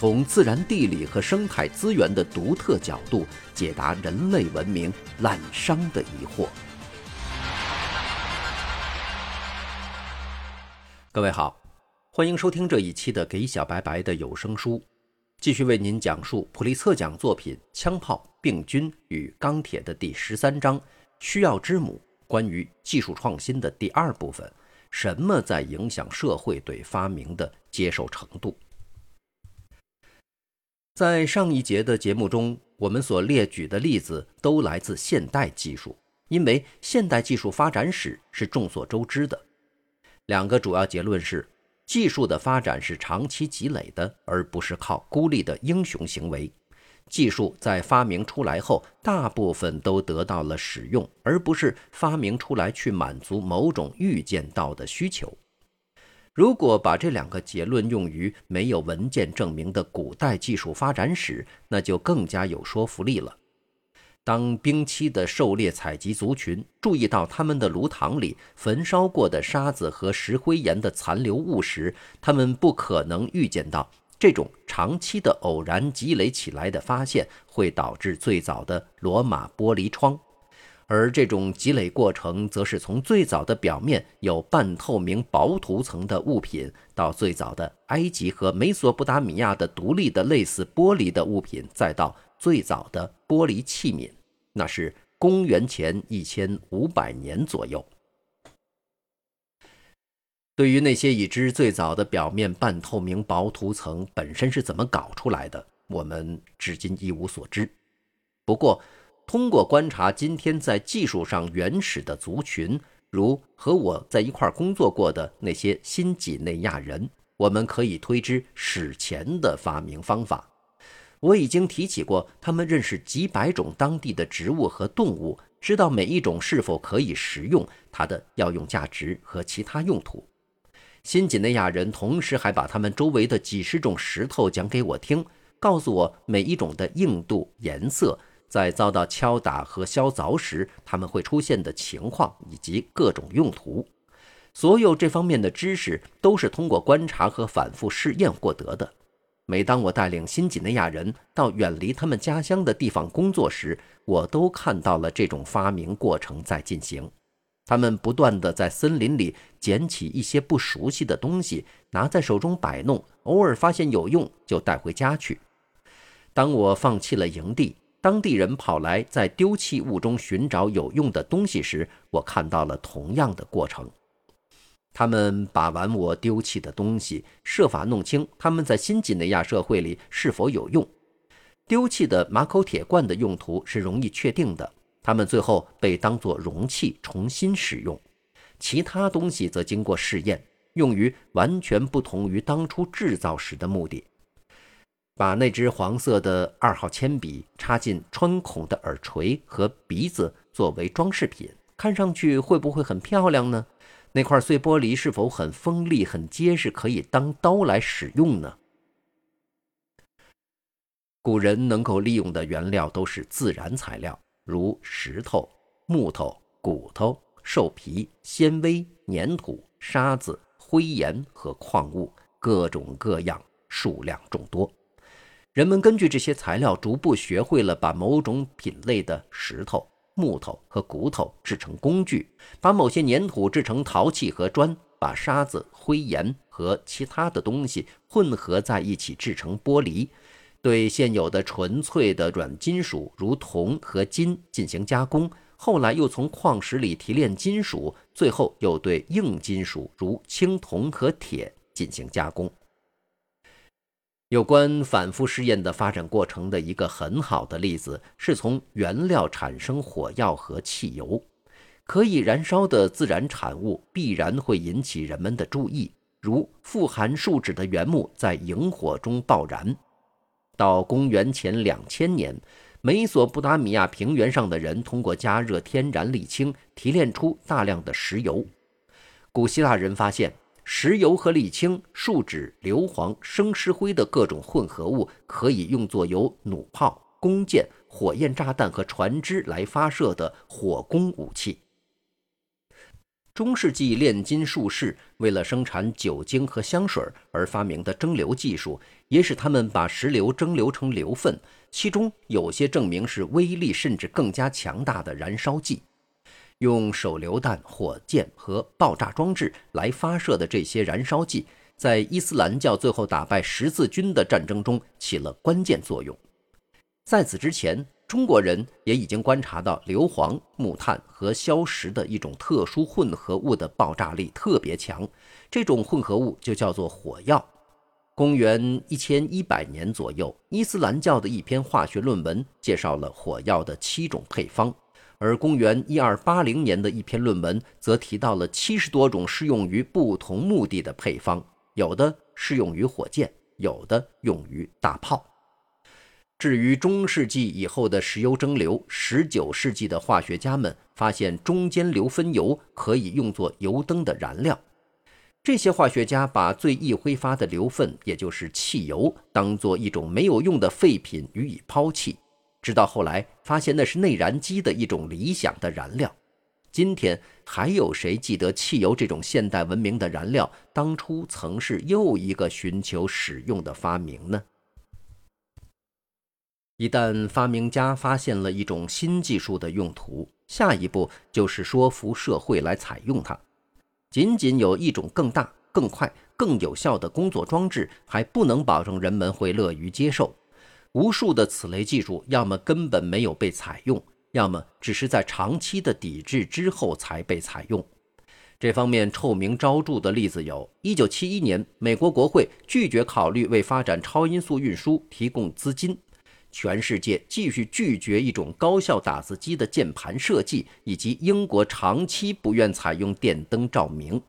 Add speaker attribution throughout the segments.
Speaker 1: 从自然地理和生态资源的独特角度解答人类文明滥觞的疑惑。各位好，欢迎收听这一期的《给小白白的有声书》，继续为您讲述普利策奖作品《枪炮、病菌与钢铁》的第十三章“需要之母”关于技术创新的第二部分：什么在影响社会对发明的接受程度？在上一节的节目中，我们所列举的例子都来自现代技术，因为现代技术发展史是众所周知的。两个主要结论是：技术的发展是长期积累的，而不是靠孤立的英雄行为。技术在发明出来后，大部分都得到了使用，而不是发明出来去满足某种预见到的需求。如果把这两个结论用于没有文件证明的古代技术发展史，那就更加有说服力了。当冰期的狩猎采集族群注意到他们的炉膛里焚烧过的沙子和石灰岩的残留物时，他们不可能预见到这种长期的偶然积累起来的发现会导致最早的罗马玻璃窗。而这种积累过程，则是从最早的表面有半透明薄涂层的物品，到最早的埃及和美索不达米亚的独立的类似玻璃的物品，再到最早的玻璃器皿，那是公元前一千五百年左右。对于那些已知最早的表面半透明薄涂层本身是怎么搞出来的，我们至今一无所知。不过，通过观察今天在技术上原始的族群，如和我在一块工作过的那些新几内亚人，我们可以推知史前的发明方法。我已经提起过，他们认识几百种当地的植物和动物，知道每一种是否可以食用，它的药用价值和其他用途。新几内亚人同时还把他们周围的几十种石头讲给我听，告诉我每一种的硬度、颜色。在遭到敲打和削凿时，它们会出现的情况以及各种用途，所有这方面的知识都是通过观察和反复试验获得的。每当我带领新几内亚人到远离他们家乡的地方工作时，我都看到了这种发明过程在进行。他们不断地在森林里捡起一些不熟悉的东西，拿在手中摆弄，偶尔发现有用就带回家去。当我放弃了营地。当地人跑来在丢弃物中寻找有用的东西时，我看到了同样的过程。他们把玩我丢弃的东西，设法弄清他们在新几内亚社会里是否有用。丢弃的马口铁罐的用途是容易确定的，它们最后被当作容器重新使用。其他东西则经过试验，用于完全不同于当初制造时的目的。把那支黄色的二号铅笔插进穿孔的耳垂和鼻子作为装饰品，看上去会不会很漂亮呢？那块碎玻璃是否很锋利、很结实，可以当刀来使用呢？古人能够利用的原料都是自然材料，如石头、木头、骨头、兽皮、纤维、粘土、沙子、灰岩和矿物，各种各样，数量众多。人们根据这些材料，逐步学会了把某种品类的石头、木头和骨头制成工具，把某些粘土制成陶器和砖，把沙子、灰岩和其他的东西混合在一起制成玻璃，对现有的纯粹的软金属如铜和金进行加工，后来又从矿石里提炼金属，最后又对硬金属如青铜和铁进行加工。有关反复试验的发展过程的一个很好的例子，是从原料产生火药和汽油。可以燃烧的自然产物必然会引起人们的注意，如富含树脂的原木在萤火中爆燃。到公元前两千年，美索不达米亚平原上的人通过加热天然沥青提炼出大量的石油。古希腊人发现，石油和沥青、树脂、硫磺、生石灰的各种混合物可以用作由弩炮、弓箭、火焰炸弹和船只来发射的火攻武器。中世纪炼金术士为了生产酒精和香水而发明的蒸馏技术，也使他们把石榴蒸馏成馏分，其中有些证明是威力甚至更加强大的燃烧剂。用手榴弹、火箭和爆炸装置来发射的这些燃烧剂，在伊斯兰教最后打败十字军的战争中起了关键作用。在此之前，中国人也已经观察到硫磺、木炭和硝石的一种特殊混合物的爆炸力特别强，这种混合物就叫做火药。公元一千一百年左右，伊斯兰教的一篇化学论文介绍了火药的七种配方，而公元一二八零年的一篇论文则提到了七十多种适用于不同目的的配方，有的适用于火箭，有的用于大炮。至于中世纪以后的石油蒸馏，19世纪的化学家们发现中间硫分油可以用作油灯的燃料。这些化学家把最易挥发的硫分，也就是汽油，当做一种没有用的废品予以抛弃，直到后来发现那是内燃机的一种理想的燃料。今天还有谁记得汽油这种现代文明的燃料当初曾是又一个寻求使用的发明呢？一旦发明家发现了一种新技术的用途，下一步就是说服社会来采用它。仅仅有一种更大、更快、更有效的工作装置，还不能保证人们会乐于接受。无数的此类技术，要么根本没有被采用，要么只是在长期的抵制之后才被采用。这方面臭名昭著的例子有：一九七一年，美国国会拒绝考虑为发展超音速运输提供资金。全世界继续拒绝一种高效打字机的键盘设计，以及英国长期不愿采用电灯照明。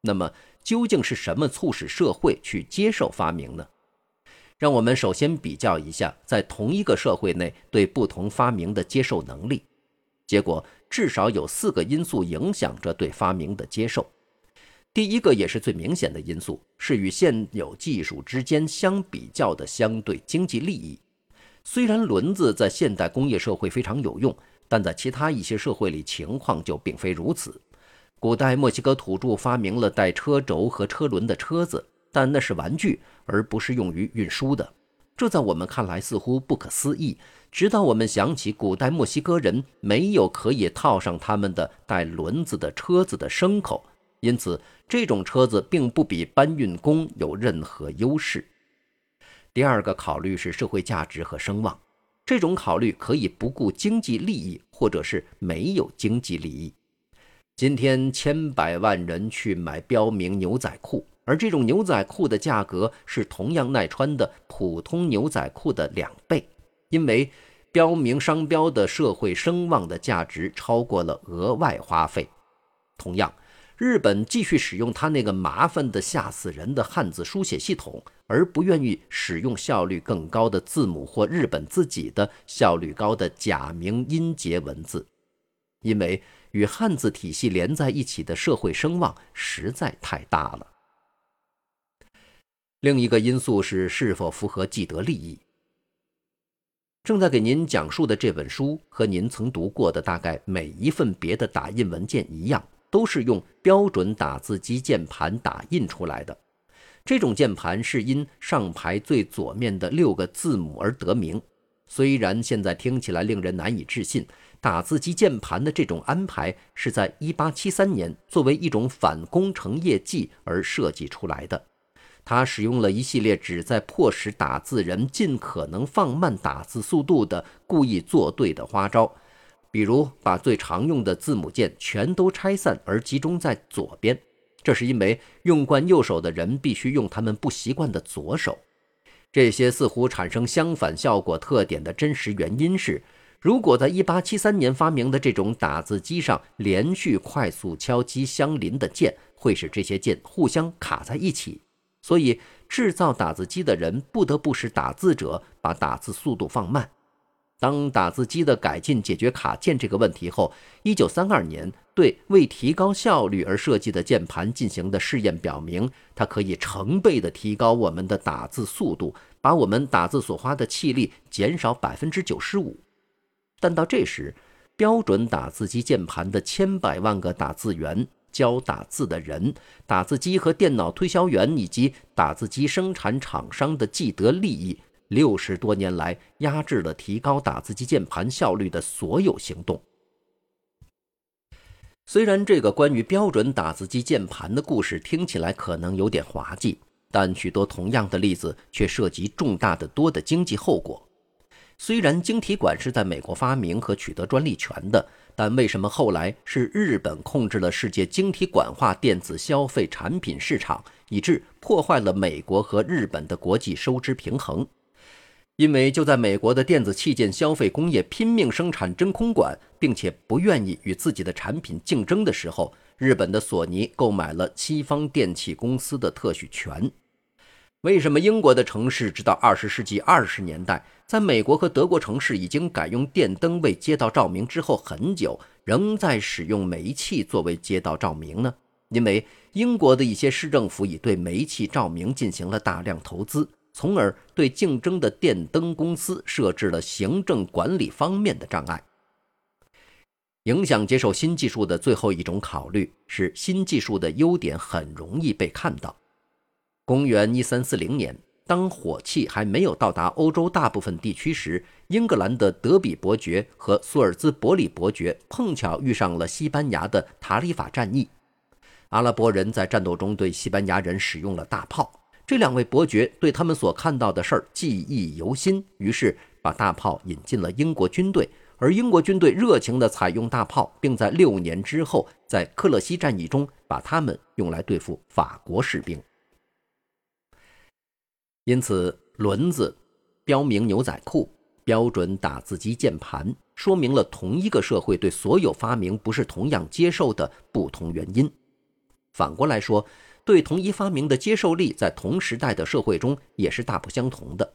Speaker 1: 那么，究竟是什么促使社会去接受发明呢？让我们首先比较一下在同一个社会内对不同发明的接受能力。结果，至少有四个因素影响着对发明的接受。第一个也是最明显的因素，是与现有技术之间相比较的相对经济利益。虽然轮子在现代工业社会非常有用，但在其他一些社会里情况就并非如此。古代墨西哥土著发明了带车轴和车轮的车子，但那是玩具，而不是用于运输的。这在我们看来似乎不可思议，直到我们想起古代墨西哥人没有可以套上他们的带轮子的车子的牲口，因此这种车子并不比搬运工有任何优势。第二个考虑是社会价值和声望，这种考虑可以不顾经济利益，或者是没有经济利益。今天千百万人去买标明牛仔裤，而这种牛仔裤的价格是同样耐穿的普通牛仔裤的两倍，因为标明商标的社会声望的价值超过了额外花费。同样。日本继续使用他那个麻烦的吓死人的汉字书写系统，而不愿意使用效率更高的字母或日本自己的效率高的假名音节文字，因为与汉字体系连在一起的社会声望实在太大了。另一个因素是是否符合既得利益。正在给您讲述的这本书和您曾读过的大概每一份别的打印文件一样。都是用标准打字机键盘打印出来的。这种键盘是因上排最左面的六个字母而得名。虽然现在听起来令人难以置信，打字机键盘的这种安排是在1873年作为一种反工程业绩而设计出来的。他使用了一系列旨在迫使打字人尽可能放慢打字速度的故意作对的花招。比如，把最常用的字母键全都拆散而集中在左边，这是因为用惯右手的人必须用他们不习惯的左手。这些似乎产生相反效果特点的真实原因是，如果在1873年发明的这种打字机上连续快速敲击相邻的键，会使这些键互相卡在一起。所以制造打字机的人不得不使打字者把打字速度放慢。当打字机的改进解决卡键这个问题后，1932年对为提高效率而设计的键盘进行的试验表明，它可以成倍地提高我们的打字速度，把我们打字所花的气力减少百分之九十五。但到这时，标准打字机键盘的千百万个打字员、教打字的人、打字机和电脑推销员以及打字机生产厂商的既得利益。六十多年来，压制了提高打字机键盘效率的所有行动。虽然这个关于标准打字机键盘的故事听起来可能有点滑稽，但许多同样的例子却涉及重大的多的经济后果。虽然晶体管是在美国发明和取得专利权的，但为什么后来是日本控制了世界晶体管化电子消费产品市场，以致破坏了美国和日本的国际收支平衡？因为就在美国的电子器件消费工业拼命生产真空管，并且不愿意与自己的产品竞争的时候，日本的索尼购买了西方电器公司的特许权。为什么英国的城市直到二十世纪二十年代，在美国和德国城市已经改用电灯为街道照明之后很久，仍在使用煤气作为街道照明呢？因为英国的一些市政府已对煤气照明进行了大量投资。从而对竞争的电灯公司设置了行政管理方面的障碍。影响接受新技术的最后一种考虑是，新技术的优点很容易被看到。公元一三四零年，当火器还没有到达欧洲大部分地区时，英格兰的德比伯爵和苏尔兹伯里伯爵碰巧遇上了西班牙的塔里法战役。阿拉伯人在战斗中对西班牙人使用了大炮。这两位伯爵对他们所看到的事儿记忆犹新，于是把大炮引进了英国军队，而英国军队热情地采用大炮，并在六年之后在克勒西战役中把它们用来对付法国士兵。因此，轮子、标明牛仔裤、标准打字机键盘，说明了同一个社会对所有发明不是同样接受的不同原因。反过来说。对同一发明的接受力，在同时代的社会中也是大不相同的。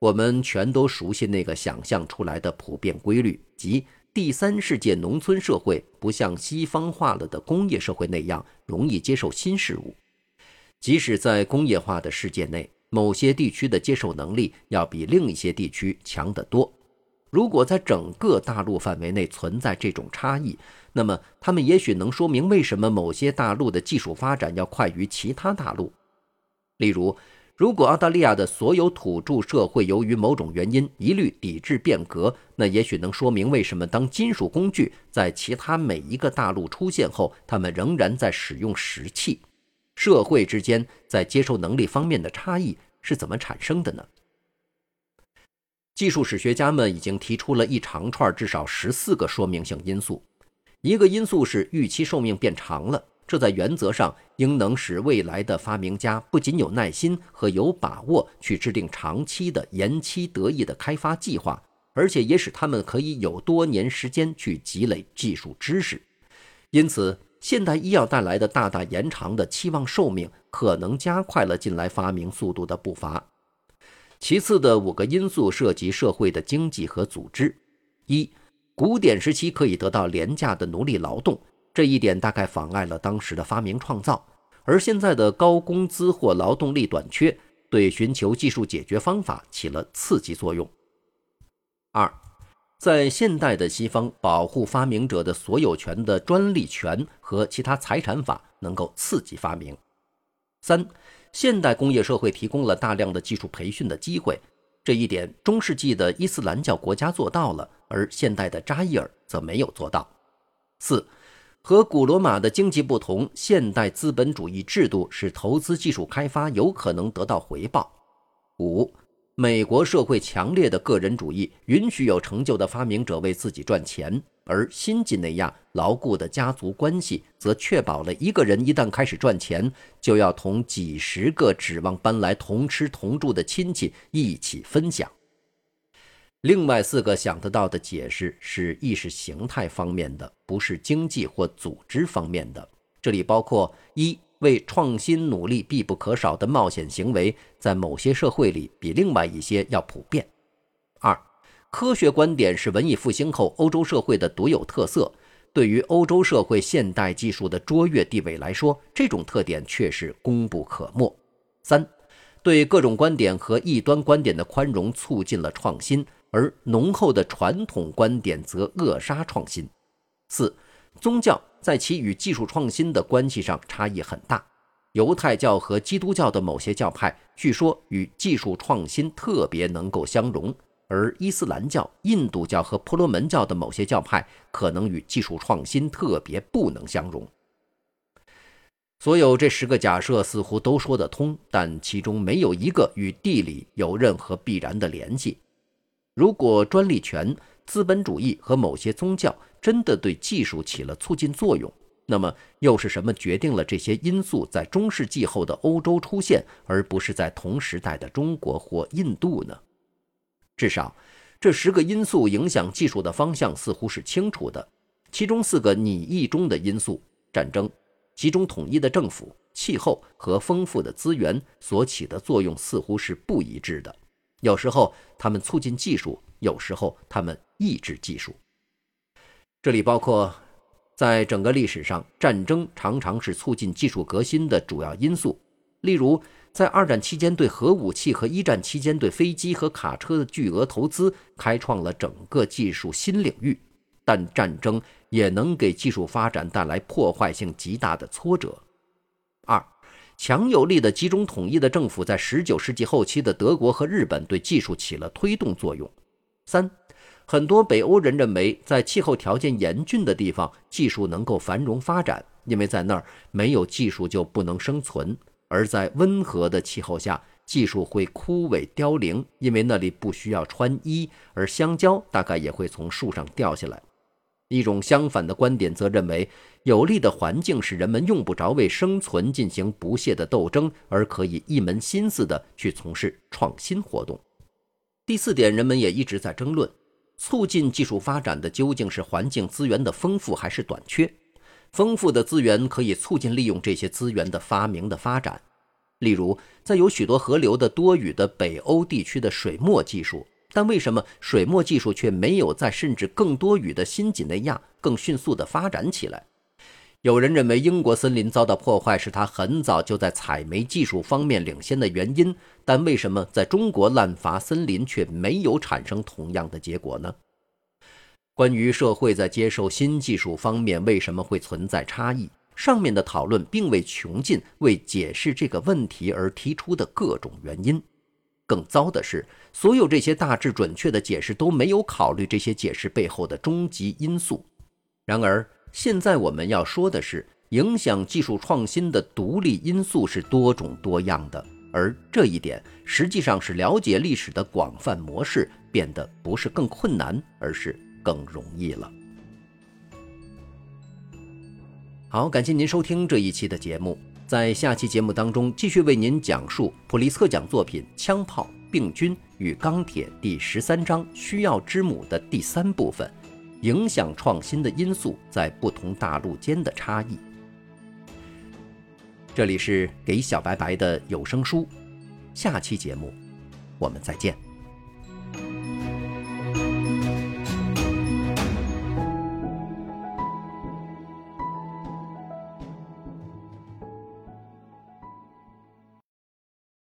Speaker 1: 我们全都熟悉那个想象出来的普遍规律，即第三世界农村社会不像西方化了的工业社会那样容易接受新事物。即使在工业化的世界内，某些地区的接受能力要比另一些地区强得多。如果在整个大陆范围内存在这种差异，那么他们也许能说明为什么某些大陆的技术发展要快于其他大陆。例如，如果澳大利亚的所有土著社会由于某种原因一律抵制变革，那也许能说明为什么当金属工具在其他每一个大陆出现后，他们仍然在使用石器。社会之间在接受能力方面的差异是怎么产生的呢？技术史学家们已经提出了一长串至少十四个说明性因素。一个因素是预期寿命变长了，这在原则上应能使未来的发明家不仅有耐心和有把握去制定长期的延期得意的开发计划，而且也使他们可以有多年时间去积累技术知识。因此，现代医药带来的大大延长的期望寿命，可能加快了近来发明速度的步伐。其次的五个因素涉及社会的经济和组织。一、古典时期可以得到廉价的奴隶劳动，这一点大概妨碍了当时的发明创造；而现在的高工资或劳动力短缺，对寻求技术解决方法起了刺激作用。二、在现代的西方，保护发明者的所有权的专利权和其他财产法能够刺激发明。三。现代工业社会提供了大量的技术培训的机会，这一点中世纪的伊斯兰教国家做到了，而现代的扎伊尔则没有做到。四，和古罗马的经济不同，现代资本主义制度使投资技术开发有可能得到回报。五，美国社会强烈的个人主义允许有成就的发明者为自己赚钱。而新几内亚牢固的家族关系，则确保了一个人一旦开始赚钱，就要同几十个指望搬来同吃同住的亲戚一起分享。另外四个想得到的解释是意识形态方面的，不是经济或组织方面的。这里包括：一、为创新努力必不可少的冒险行为，在某些社会里比另外一些要普遍。二，科学观点是文艺复兴后欧洲社会的独有特色，对于欧洲社会现代技术的卓越地位来说，这种特点却是功不可没。三，对各种观点和异端观点的宽容促进了创新，而浓厚的传统观点则扼杀创新。四，宗教在其与技术创新的关系上差异很大，犹太教和基督教的某些教派据说与技术创新特别能够相融，而伊斯兰教、印度教和婆罗门教的某些教派可能与技术创新特别不能相容。所有这十个假设似乎都说得通，但其中没有一个与地理有任何必然的联系。如果专利权，资本主义和某些宗教真的对技术起了促进作用，那么又是什么决定了这些因素在中世纪后的欧洲出现，而不是在同时代的中国或印度呢？至少，这十个因素影响技术的方向似乎是清楚的。其中四个拟议中的因素——战争、集中统一的政府、气候和丰富的资源——所起的作用似乎是不一致的。有时候，它们促进技术。有时候，他们抑制技术。这里包括，在整个历史上，战争常常是促进技术革新的主要因素。例如，在二战期间对核武器和一战期间对飞机和卡车的巨额投资，开创了整个技术新领域。但战争也能给技术发展带来破坏性极大的挫折。二。强有力的集中统一的政府，在19世纪后期的德国和日本对技术起了推动作用。三，很多北欧人认为，在气候条件严峻的地方，技术能够繁荣发展，因为在那儿没有技术就不能生存；而在温和的气候下，技术会枯萎凋零，因为那里不需要穿衣，而香蕉大概也会从树上掉下来。一种相反的观点则认为，有利的环境使人们用不着为生存进行不懈的斗争，而可以一门心思地去从事创新活动。第四点，人们也一直在争论，促进技术发展的究竟是环境资源的丰富还是短缺？丰富的资源可以促进利用这些资源的发明的发展，例如在有许多河流的多雨的北欧地区的水墨技术，但为什么水墨技术却没有在甚至更多雨的新几内亚更迅速的发展起来？有人认为英国森林遭到破坏是它很早就在采煤技术方面领先的原因，但为什么在中国滥伐森林却没有产生同样的结果呢？关于社会在接受新技术方面为什么会存在差异，上面的讨论并未穷尽为解释这个问题而提出的各种原因。更糟的是，所有这些大致准确的解释都没有考虑这些解释背后的终极因素。然而。现在我们要说的是，影响技术创新的独立因素是多种多样的，而这一点实际上是了解历史的广泛模式变得不是更困难，而是更容易了。好，感谢您收听这一期的节目，在下期节目当中继续为您讲述普利策奖作品《枪炮、病菌与钢铁》第十三章“需要之母”的第三部分。影响创新的因素在不同大陆间的差异。这里是给小白白的有声书，下期节目我们再见。